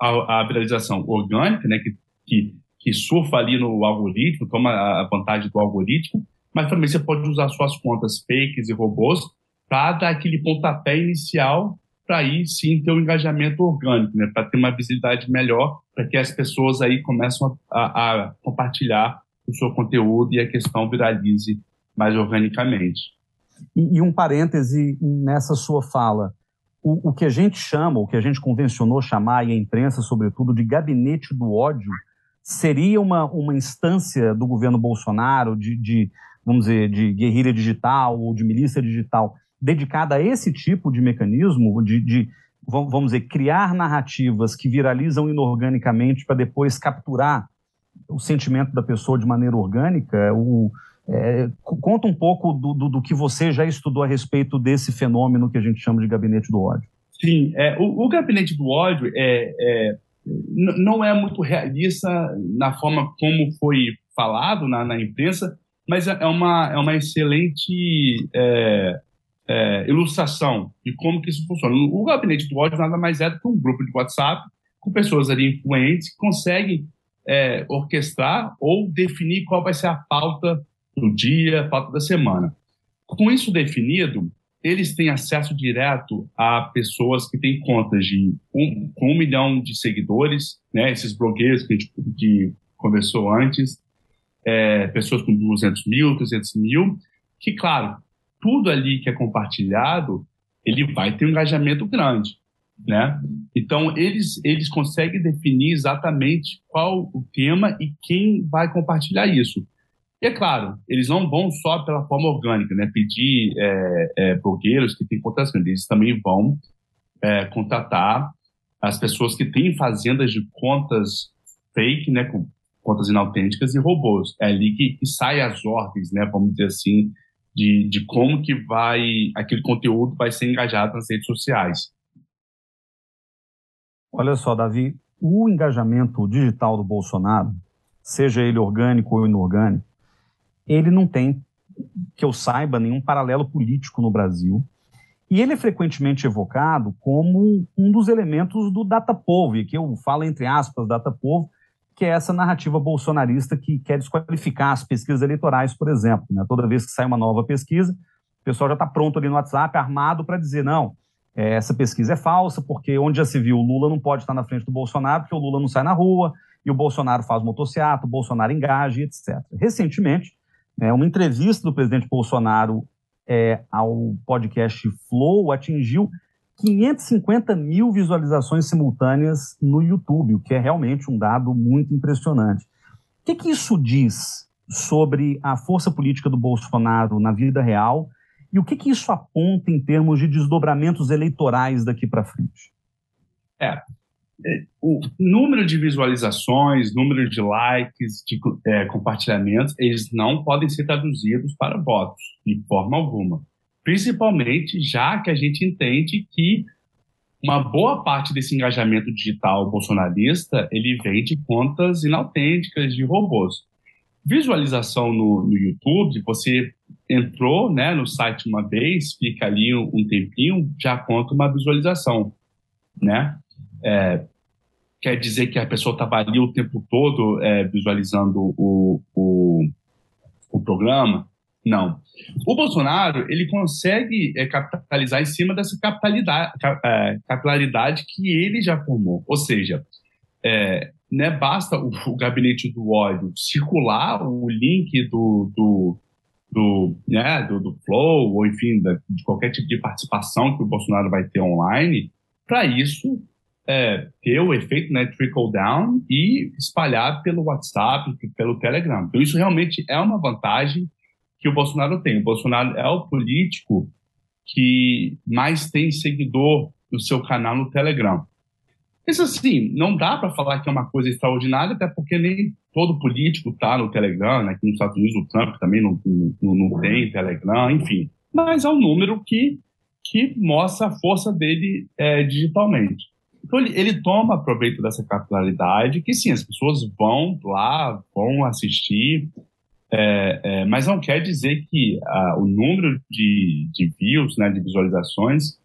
a, a viralização orgânica, né, que, que que surfa ali no algoritmo, toma a vantagem do algoritmo, mas também você pode usar suas contas fakes e robôs para dar aquele pontapé inicial para aí sim ter um engajamento orgânico, né? para ter uma visibilidade melhor para que as pessoas aí começam a, a, compartilhar o seu conteúdo e a questão viralize mais organicamente. E, e um parêntese nessa sua fala. O, o, que a gente chama, o que a gente convencionou chamar, e a imprensa, sobretudo, de gabinete do ódio, seria uma, uma instância do governo Bolsonaro de, de, vamos dizer, de guerrilha digital ou de milícia digital dedicada a esse tipo de mecanismo, de, de vamos dizer, criar narrativas que viralizam inorganicamente para depois capturar o sentimento da pessoa de maneira orgânica, o, é, conta um pouco do, do, do, que você já estudou a respeito desse fenômeno que a gente chama de gabinete do ódio. Sim, é, o, o, gabinete do ódio é, é não é muito realista na forma como foi falado na, na imprensa, mas é uma, é uma excelente é, é, ilustração de como que isso funciona. O gabinete do ódio nada mais é do que um grupo de WhatsApp com pessoas ali influentes que conseguem é, orquestrar ou definir qual vai ser a pauta do dia, a pauta da semana. Com isso definido, eles têm acesso direto a pessoas que têm contas de um, com um milhão de seguidores, né, esses blogueiros que a gente que conversou antes, é, pessoas com 200 mil, 300 mil, que, claro, tudo ali que é compartilhado, ele vai ter um engajamento grande, né? Então, eles, eles conseguem definir exatamente qual o tema e quem vai compartilhar isso. E é claro, eles não vão só pela forma orgânica, né? Pedir é, é, blogueiros que têm contas grandes, eles também vão é, contratar as pessoas que têm fazendas de contas fake, né? Com contas inautênticas e robôs. É ali que, que sai as ordens, né? Vamos dizer assim, de, de como que vai aquele conteúdo vai ser engajado nas redes sociais. Olha só, Davi, o engajamento digital do Bolsonaro, seja ele orgânico ou inorgânico, ele não tem, que eu saiba, nenhum paralelo político no Brasil. E ele é frequentemente evocado como um dos elementos do data povo, e que eu falo entre aspas data povo, que é essa narrativa bolsonarista que quer desqualificar as pesquisas eleitorais, por exemplo. Né? Toda vez que sai uma nova pesquisa, o pessoal já está pronto ali no WhatsApp, armado, para dizer: não, é, essa pesquisa é falsa, porque onde já se viu, o Lula não pode estar na frente do Bolsonaro, porque o Lula não sai na rua, e o Bolsonaro faz motocicleta, o Bolsonaro engaja, etc. Recentemente, é, uma entrevista do presidente Bolsonaro é, ao podcast Flow atingiu 550 mil visualizações simultâneas no YouTube, o que é realmente um dado muito impressionante. O que, que isso diz sobre a força política do Bolsonaro na vida real e o que, que isso aponta em termos de desdobramentos eleitorais daqui para frente? É, o número de visualizações, número de likes, de é, compartilhamentos, eles não podem ser traduzidos para votos, de forma alguma principalmente já que a gente entende que uma boa parte desse engajamento digital bolsonarista ele vem de contas inautênticas de robôs. Visualização no, no YouTube, você entrou né, no site uma vez, fica ali um, um tempinho, já conta uma visualização, né? É, quer dizer que a pessoa estava ali o tempo todo é, visualizando o, o, o programa? Não. O Bolsonaro, ele consegue é, capitalizar em cima dessa capitalidade, é, capilaridade que ele já formou. Ou seja, é, né, basta o, o, gabinete do ódio circular o link do, do, do, né, do, do Flow, ou enfim, da, de qualquer tipo de participação que o Bolsonaro vai ter online, para isso é, ter o efeito né, trickle down e espalhar pelo WhatsApp, pelo Telegram. Então, isso realmente é uma vantagem que o Bolsonaro tem. O Bolsonaro é o político que mais tem seguidor no seu canal no Telegram. Isso assim, não dá para falar que é uma coisa extraordinária, até porque nem todo político está no Telegram, né? Aqui nos Estados Unidos o Trump também não, não, não tem Telegram, enfim. Mas é um número que, que mostra a força dele é, digitalmente. Então ele, ele, toma proveito dessa capilaridade, que sim, as pessoas vão lá, vão assistir, é, é, mas não quer dizer que ah, o número de, de views, né, de visualizações,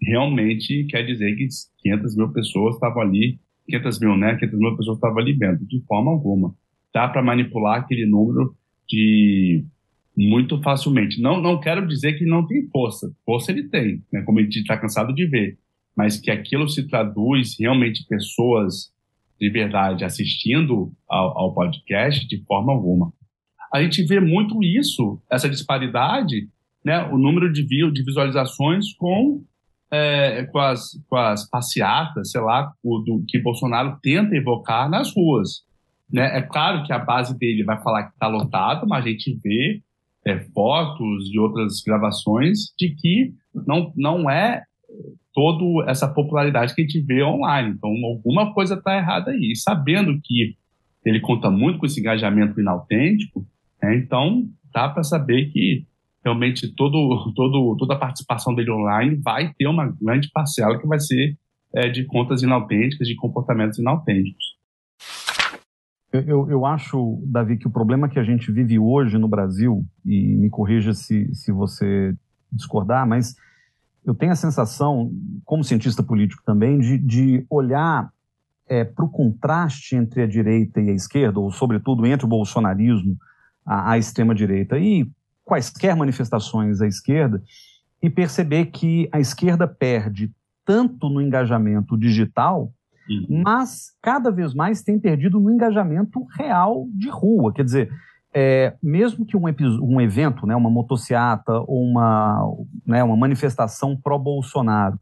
realmente quer dizer que 500 mil pessoas estavam ali, 500 mil, né, 500 mil pessoas estavam ali vendo, de forma alguma. Dá para manipular aquele número de muito facilmente. Não, não quero dizer que não tem força. Força ele tem, né, como a gente está cansado de ver. Mas que aquilo se traduz realmente pessoas de verdade assistindo ao, ao podcast de forma alguma. A gente vê muito isso, essa disparidade, né, o número de, de visualizações com, é, com, as, com as passeatas, sei lá, o, do, que Bolsonaro tenta evocar nas ruas. Né? É claro que a base dele vai falar que está lotado, mas a gente vê é, fotos e outras gravações de que não, não é toda essa popularidade que a gente vê online. Então, alguma coisa está errada aí. E sabendo que ele conta muito com esse engajamento inautêntico, né, então dá para saber que realmente todo, todo, toda a participação dele online vai ter uma grande parcela que vai ser é, de contas inautênticas, de comportamentos inautênticos. Eu, eu, acho, Davi, que o problema que a gente vive hoje no Brasil, e me corrija se, se você discordar, mas eu tenho a sensação, como cientista político também, de, de olhar é, para o contraste entre a direita e a esquerda, ou sobretudo entre o bolsonarismo, a, a extrema-direita, e quaisquer manifestações à esquerda, e perceber que a esquerda perde tanto no engajamento digital mas cada vez mais tem perdido no engajamento real de rua. Quer dizer, é, mesmo que um, um, evento, né, uma motociata ou uma, né, uma manifestação pró-Bolsonaro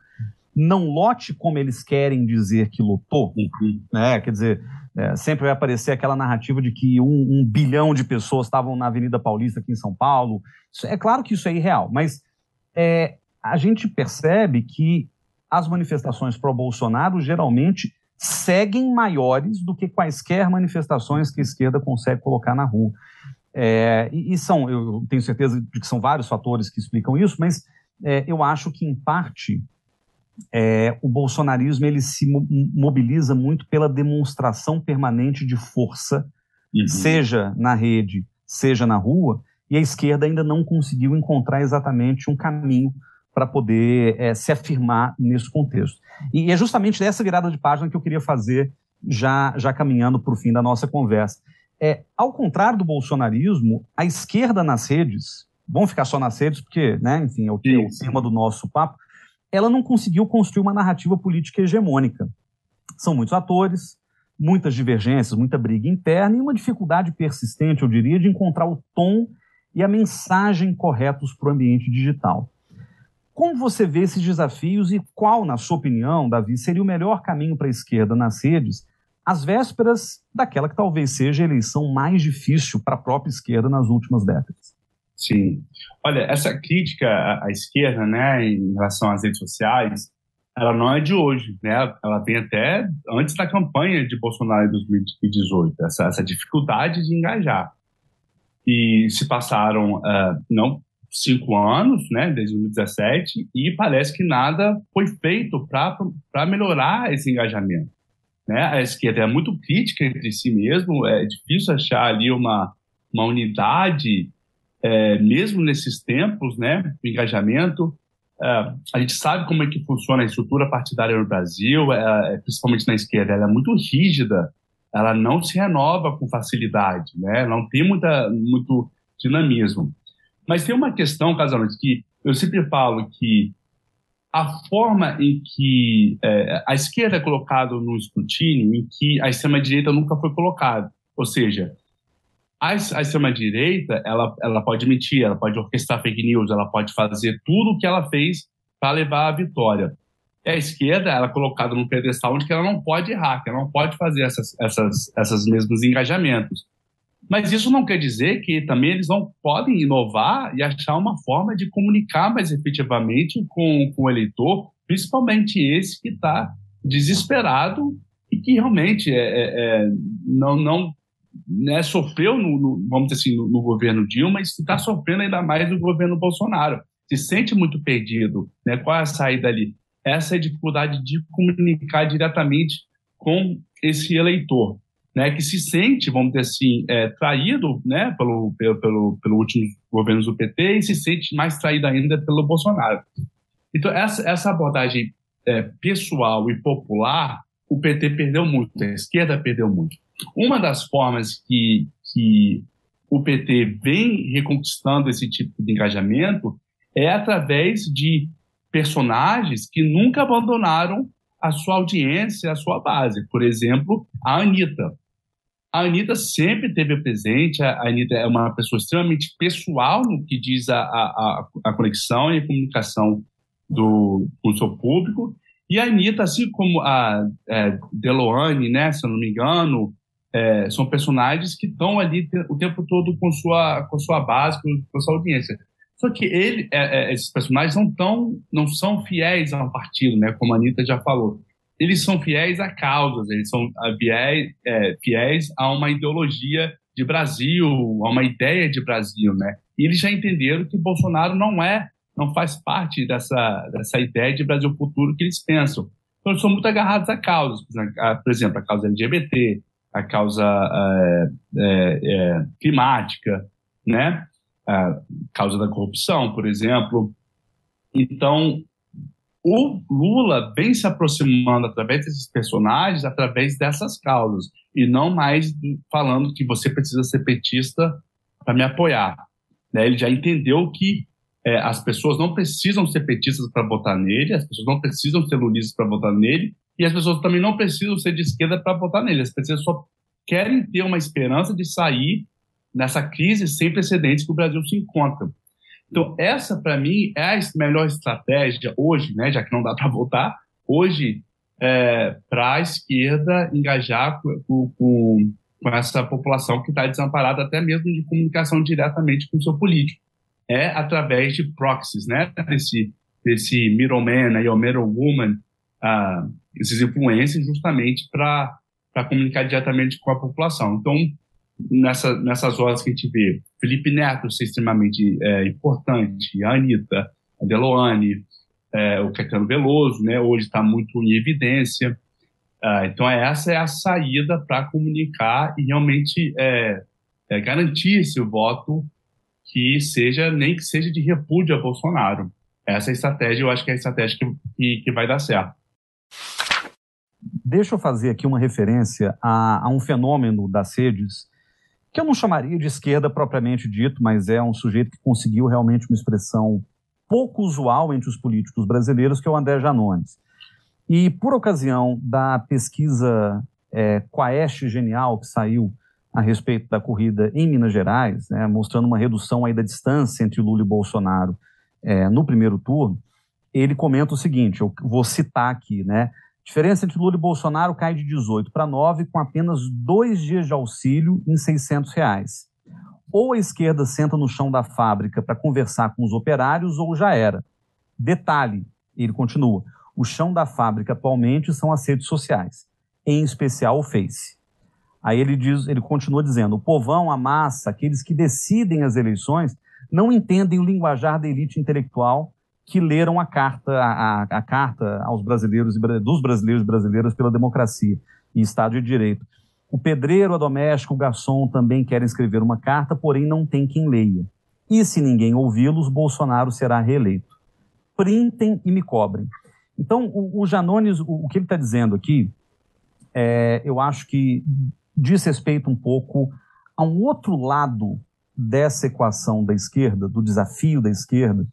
não lote como eles querem dizer que lotou, uhum. né, quer dizer, é, sempre vai aparecer aquela narrativa de que um, um, bilhão de pessoas estavam na Avenida Paulista aqui em São Paulo. Isso, é claro que isso é irreal, mas é, a gente percebe que as manifestações pró-Bolsonaro geralmente seguem maiores do que quaisquer manifestações que a esquerda consegue colocar na rua. É, e, e, são, eu tenho certeza de que são vários fatores que explicam isso, mas é, eu acho que, em parte, é, o bolsonarismo ele se mobiliza muito pela demonstração permanente de força, uhum. seja na rede, seja na rua, e a esquerda ainda não conseguiu encontrar exatamente um caminho para poder é, se afirmar nesse contexto. E é justamente dessa virada de página que eu queria fazer, já, já caminhando para o fim da nossa conversa. É, ao contrário do bolsonarismo, a esquerda nas redes, vamos ficar só nas redes, porque, né, enfim, é o, é o tema do nosso papo, ela não conseguiu construir uma narrativa política hegemônica. São muitos atores, muitas divergências, muita briga interna e uma dificuldade persistente, eu diria, de encontrar o tom e a mensagem corretos para o ambiente digital. Como você vê esses desafios e qual, na sua opinião, Davi, seria o melhor caminho para a esquerda nas redes, às vésperas daquela que talvez seja a eleição mais difícil para a própria esquerda nas últimas décadas? Sim. Olha, essa crítica à esquerda, né, em relação às redes sociais, ela não é de hoje, né? Ela vem até antes da campanha de Bolsonaro em 2018, essa, essa dificuldade de engajar. E se passaram, uh, não cinco anos, né, desde 2017, e parece que nada foi feito para melhorar esse engajamento. Né? A esquerda é muito crítica entre si mesmo, é difícil achar ali uma, uma unidade, é, mesmo nesses tempos, né, de engajamento. É, a gente sabe como é que funciona a estrutura partidária no Brasil, é, é principalmente na esquerda, ela é muito rígida, ela não se renova com facilidade, né? não tem muita, muito dinamismo. Mas tem uma questão, Casalante, que eu sempre falo que a forma em que é, a esquerda é colocada no escrutínio, em que a extrema-direita nunca foi colocada. Ou seja, a, a extrema-direita ela, ela pode mentir, ela pode orquestrar fake news, ela pode fazer tudo o que ela fez para levar à vitória. E a esquerda ela é colocada num pedestal onde ela não pode errar, que ela não pode fazer essas, essas, essas mesmos engajamentos. Mas isso não quer dizer que também eles não podem inovar e achar uma forma de comunicar mais efetivamente com, com o eleitor, principalmente esse que está desesperado e que realmente é, é, é não, não né, sofreu, no, no, vamos dizer assim, no, no governo Dilma, e está sofrendo ainda mais no governo Bolsonaro. Se sente muito perdido. Né? Qual é a saída ali? Essa é a dificuldade de comunicar diretamente com esse eleitor né, que se sente, vamos dizer assim, é, traído né, pelo, pelo, pelo, último governo do PT e se sente mais traído ainda pelo Bolsonaro. Então, essa, essa abordagem é, pessoal e popular, o PT perdeu muito, a esquerda perdeu muito. Uma das formas que, que o PT vem reconquistando esse tipo de engajamento é através de personagens que nunca abandonaram a sua audiência, a sua base. Por exemplo, a Anitta. A Anitta sempre teve presente, a Anitta é uma pessoa extremamente pessoal no que diz a, a, a conexão e a comunicação do, com o seu público. E a Anitta, assim como a é, Deloane, né, se eu não me engano, é, são personagens que estão ali o tempo todo com sua, com sua base, com, com sua audiência. Só que ele, é, é, esses personagens não, tão, não são fiéis a um partido, né, como a Anitta já falou. Eles são fiéis a causas, eles são fiéis, é, fiéis a uma ideologia de Brasil, a uma ideia de Brasil, né? E eles já entenderam que Bolsonaro não é, não faz parte dessa, dessa ideia de Brasil futuro que eles pensam. Então, eles são muito agarrados a causas, por exemplo, a causa LGBT, a causa é, é, climática, né? A causa da corrupção, por exemplo. Então, o Lula vem se aproximando através desses personagens, através dessas causas, e não mais falando que você precisa ser petista para me apoiar. Né? Ele já entendeu que é, as pessoas não precisam ser petistas para votar nele, as pessoas não precisam ser lulistas para votar nele, e as pessoas também não precisam ser de esquerda para votar nele. As pessoas só querem ter uma esperança de sair nessa crise sem precedentes que o Brasil se encontra. Então, essa, para mim, é a melhor estratégia hoje, né, já que não dá para votar, hoje, é, para a esquerda engajar com, com, com essa população que está desamparada, até mesmo de comunicação diretamente com o seu político. É através de proxies, né, desse, desse middleman, aí, ou middlewoman, uh, esses influências justamente para comunicar diretamente com a população. Então, nessa, nessas horas que a gente vê Felipe Neto ser extremamente é, importante, a Anitta, a Deloane, é, o Caetano Veloso, né, hoje está muito em evidência. Ah, então, essa é a saída para comunicar e realmente é, é, garantir esse voto que seja, nem que seja de repúdio a Bolsonaro. Essa é estratégia, eu acho que é a estratégia que, que, que vai dar certo. Deixa eu fazer aqui uma referência a, a um fenômeno das redes que eu não chamaria de esquerda propriamente dito, mas é um sujeito que conseguiu realmente uma expressão pouco usual entre os políticos brasileiros, que é o André Janones. E por ocasião da pesquisa é, Quaest Genial, que saiu a respeito da corrida em Minas Gerais, né, mostrando uma redução aí da distância entre Lula e Bolsonaro é, no primeiro turno, ele comenta o seguinte, eu vou citar aqui, né? Diferença entre Lula e Bolsonaro cai de 18 para 9, com apenas dois dias de auxílio em 600 reais. Ou a esquerda senta no chão da fábrica para conversar com os operários, ou já era. Detalhe, ele continua, o chão da fábrica atualmente são as redes sociais, em especial o Face. Aí ele diz, ele continua dizendo: o povão, a massa, aqueles que decidem as eleições, não entendem o linguajar da elite intelectual que leram a carta, a, a, carta aos brasileiros dos brasileiros e brasileiras pela democracia e Estado de Direito. O pedreiro, a doméstico, o garçom também querem escrever uma carta, porém não tem quem leia. E se ninguém ouvi-los, Bolsonaro será reeleito. Printem e me cobrem. Então, o, o Janones, o, o que ele está dizendo aqui, é, eu acho que diz respeito um pouco a um outro lado dessa equação da esquerda, do desafio da esquerda,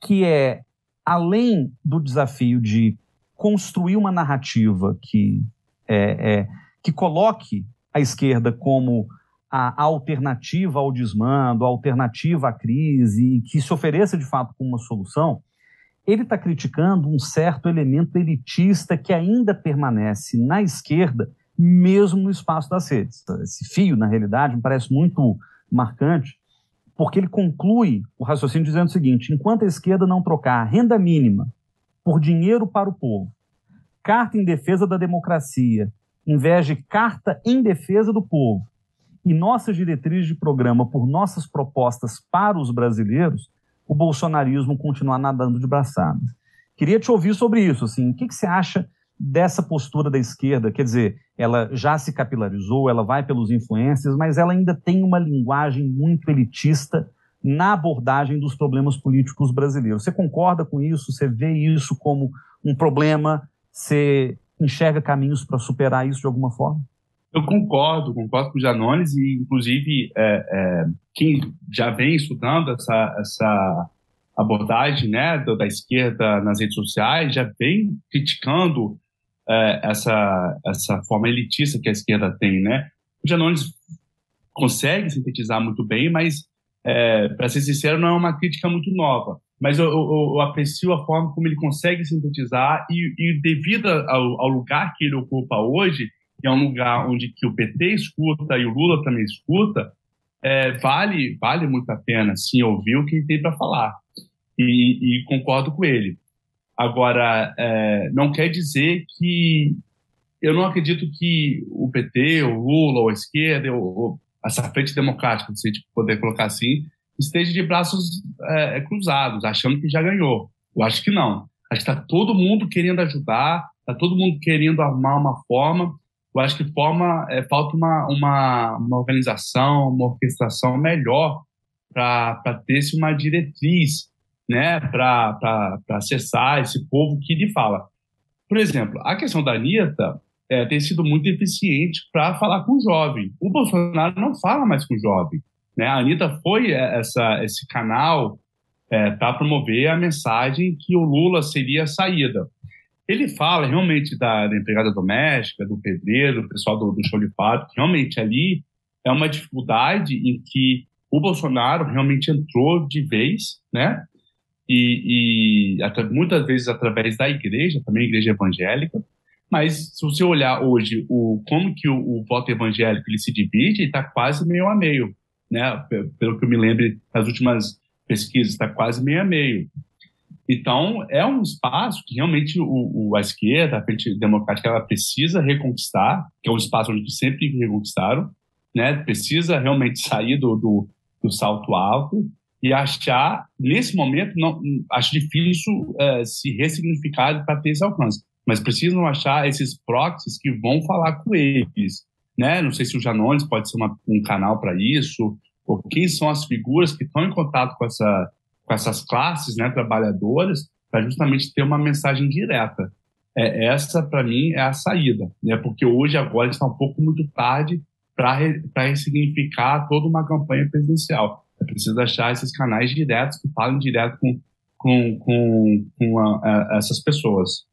que é, além do desafio de construir uma narrativa que, é, é, que coloque a esquerda como a alternativa ao desmando, a alternativa à crise, que se ofereça de fato como uma solução, ele está criticando um certo elemento elitista que ainda permanece na esquerda, mesmo no espaço das redes. Esse fio, na realidade, me parece muito marcante, porque ele conclui o raciocínio dizendo o seguinte: enquanto a esquerda não trocar renda mínima por dinheiro para o povo, carta em defesa da democracia, em vez de carta em defesa do povo, e nossas diretrizes de programa por nossas propostas para os brasileiros, o bolsonarismo continuar nadando de braçadas. Queria te ouvir sobre isso. Assim, o que, que você acha dessa postura da esquerda? Quer dizer, ela já se capilarizou, ela vai pelos influencers, mas ela ainda tem uma linguagem muito elitista na abordagem dos problemas políticos brasileiros. Você concorda com isso? Você vê isso como um problema? Você enxerga caminhos para superar isso de alguma forma? Eu concordo, concordo com o Janones e, inclusive, é, é, quem já vem estudando essa, essa abordagem né, da esquerda nas redes sociais já vem criticando é, essa, essa forma elitista que a esquerda tem. Né? O Janones consegue sintetizar muito bem, mas, é, para ser sincero, não é uma crítica muito nova. Mas eu, eu, eu aprecio a forma como ele consegue sintetizar e, e devido ao, ao, lugar que ele ocupa hoje, que é um lugar onde que o PT escuta e o Lula também escuta, é, vale vale muito a pena sim ouvir o que ele tem para falar e, e, concordo com ele. Agora, é, não quer dizer que eu não acredito que o PT, o Lula, ou a esquerda, ou, ou essa frente democrática, se a gente poder colocar assim, esteja de braços é, cruzados, achando que já ganhou. Eu acho que não. Acho que está todo mundo querendo ajudar, está todo mundo querendo arrumar uma forma. Eu acho que forma é, falta uma, uma, uma organização, uma orquestração melhor para ter-se uma diretriz né, para acessar esse povo que lhe fala. Por exemplo, a questão da Anitta é, tem sido muito eficiente para falar com o jovem. O Bolsonaro não fala mais com o jovem. Né? A Anitta foi é, essa, esse canal é, para promover a mensagem que o Lula seria a saída. Ele fala realmente da, da empregada doméstica, do pedreiro, do pessoal do, do fato, que realmente ali é uma dificuldade em que o Bolsonaro realmente entrou de vez, né? E, e muitas vezes através da igreja, também igreja evangélica. Mas se você olhar hoje o como que o, o voto evangélico ele se divide, está quase meio a meio, né? Pelo que eu me lembro das últimas pesquisas, está quase meio a meio. Então é um espaço que realmente o, o, a esquerda, a frente democrática, ela precisa reconquistar, que é um espaço onde sempre reconquistaram, né? Precisa realmente sair do, do, do salto alto e achar, nesse momento, não, acho difícil é, se ressignificar para ter esse alcance. Mas precisam achar esses proxies que vão falar com eles. Né? Não sei se o Janones pode ser uma, um canal para isso, ou quem são as figuras que estão em contato com, essa, com essas classes né, trabalhadoras, para justamente ter uma mensagem direta. É, essa, para mim, é a saída. Né? Porque hoje, agora, está um pouco muito tarde para ressignificar toda uma campanha presidencial. É preciso achar esses canais diretos que falem direto com, com, com, com a, a, essas pessoas.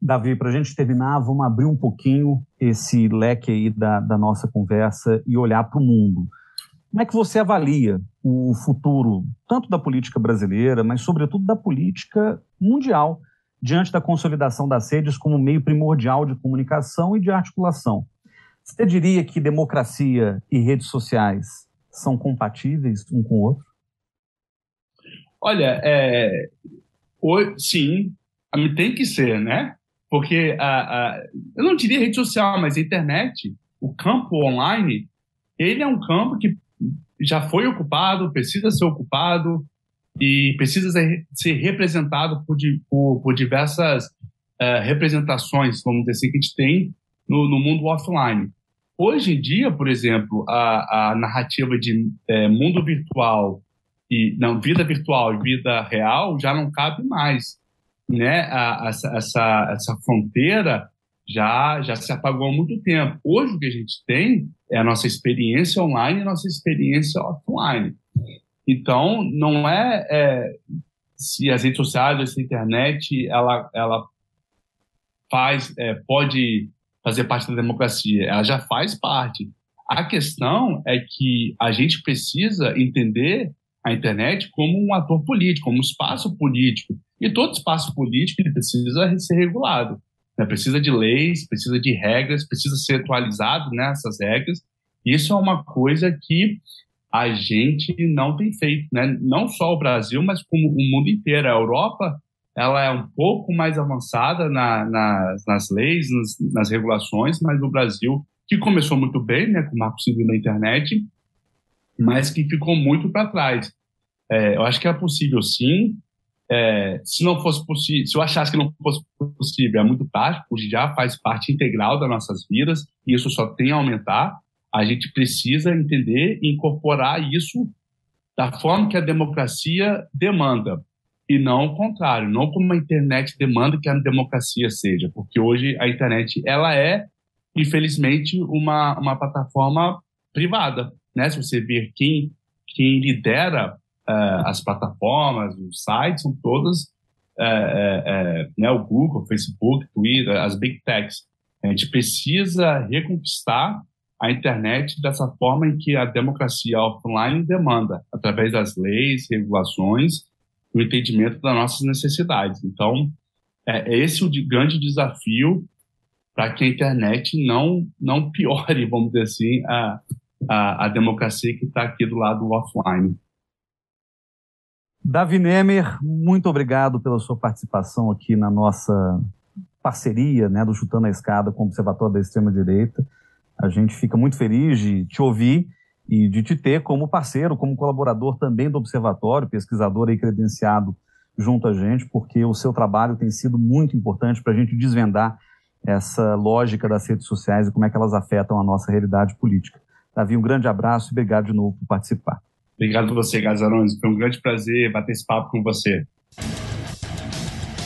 Davi, para a gente terminar, vamos abrir um pouquinho esse leque aí da, da nossa conversa e olhar para o mundo. Como é que você avalia o futuro, tanto da política brasileira, mas sobretudo da política mundial, diante da consolidação das redes como meio primordial de comunicação e de articulação? Você diria que democracia e redes sociais são compatíveis um com o outro? Olha, é, sim, tem que ser, né? Porque a, a, eu não diria rede social, mas a internet, o campo online, ele é um campo que já foi ocupado, precisa ser ocupado e precisa ser representado por, por, por diversas uh, representações, vamos dizer assim, que a gente tem no, no mundo offline. Hoje em dia, por exemplo, a, a narrativa de é, mundo virtual e não vida virtual e vida real já não cabe mais, né? A, essa essa fronteira já já se apagou há muito tempo. Hoje o que a gente tem é a nossa experiência online e a nossa experiência offline. Então não é, é se as redes sociais, se a internet, ela ela faz é, pode fazer parte da democracia, ela já faz parte. A questão é que a gente precisa entender a internet como um ator político, como um espaço político. E todo espaço político precisa ser regulado. Né? Precisa de leis, precisa de regras, precisa ser atualizado nessas né, regras. Isso é uma coisa que a gente não tem feito, né? Não só o Brasil, mas como o mundo inteiro. A Europa ela é um pouco mais avançada na, nas, nas leis, nas, nas, regulações, mas o Brasil, que começou muito bem, né, com o Marco Civil na internet, mas que ficou muito para trás. É, eu acho que é possível, sim. É, se não fosse possível, se eu achasse que não fosse possível, é muito prático, já faz parte integral das nossas vidas e isso só tem a aumentar. A gente precisa entender e incorporar isso da forma que a democracia demanda e não o contrário, não como a internet demanda que a democracia seja, porque hoje a internet ela é, infelizmente, uma, uma plataforma privada, né? Se você ver quem, quem lidera as plataformas, os sites, são todas é, é, né, o Google, o Facebook, Twitter, as big techs. A gente precisa reconquistar a internet dessa forma em que a democracia offline demanda, através das leis, regulações, o entendimento das nossas necessidades. Então, é, é esse o grande desafio para que a internet não, não piore, vamos dizer assim, a, a, a democracia que está aqui do lado offline. Davi Nemer, muito obrigado pela sua participação aqui na nossa parceria né, do Chutando a Escada com o Observatório da Extrema-Direita. A gente fica muito feliz de te ouvir e de te ter como parceiro, como colaborador também do Observatório, pesquisador e credenciado junto a gente, porque o seu trabalho tem sido muito importante para a gente desvendar essa lógica das redes sociais e como é que elas afetam a nossa realidade política. Davi, um grande abraço e obrigado de novo por participar. Obrigado a você, Gazarões. Foi um grande prazer bater esse papo com você.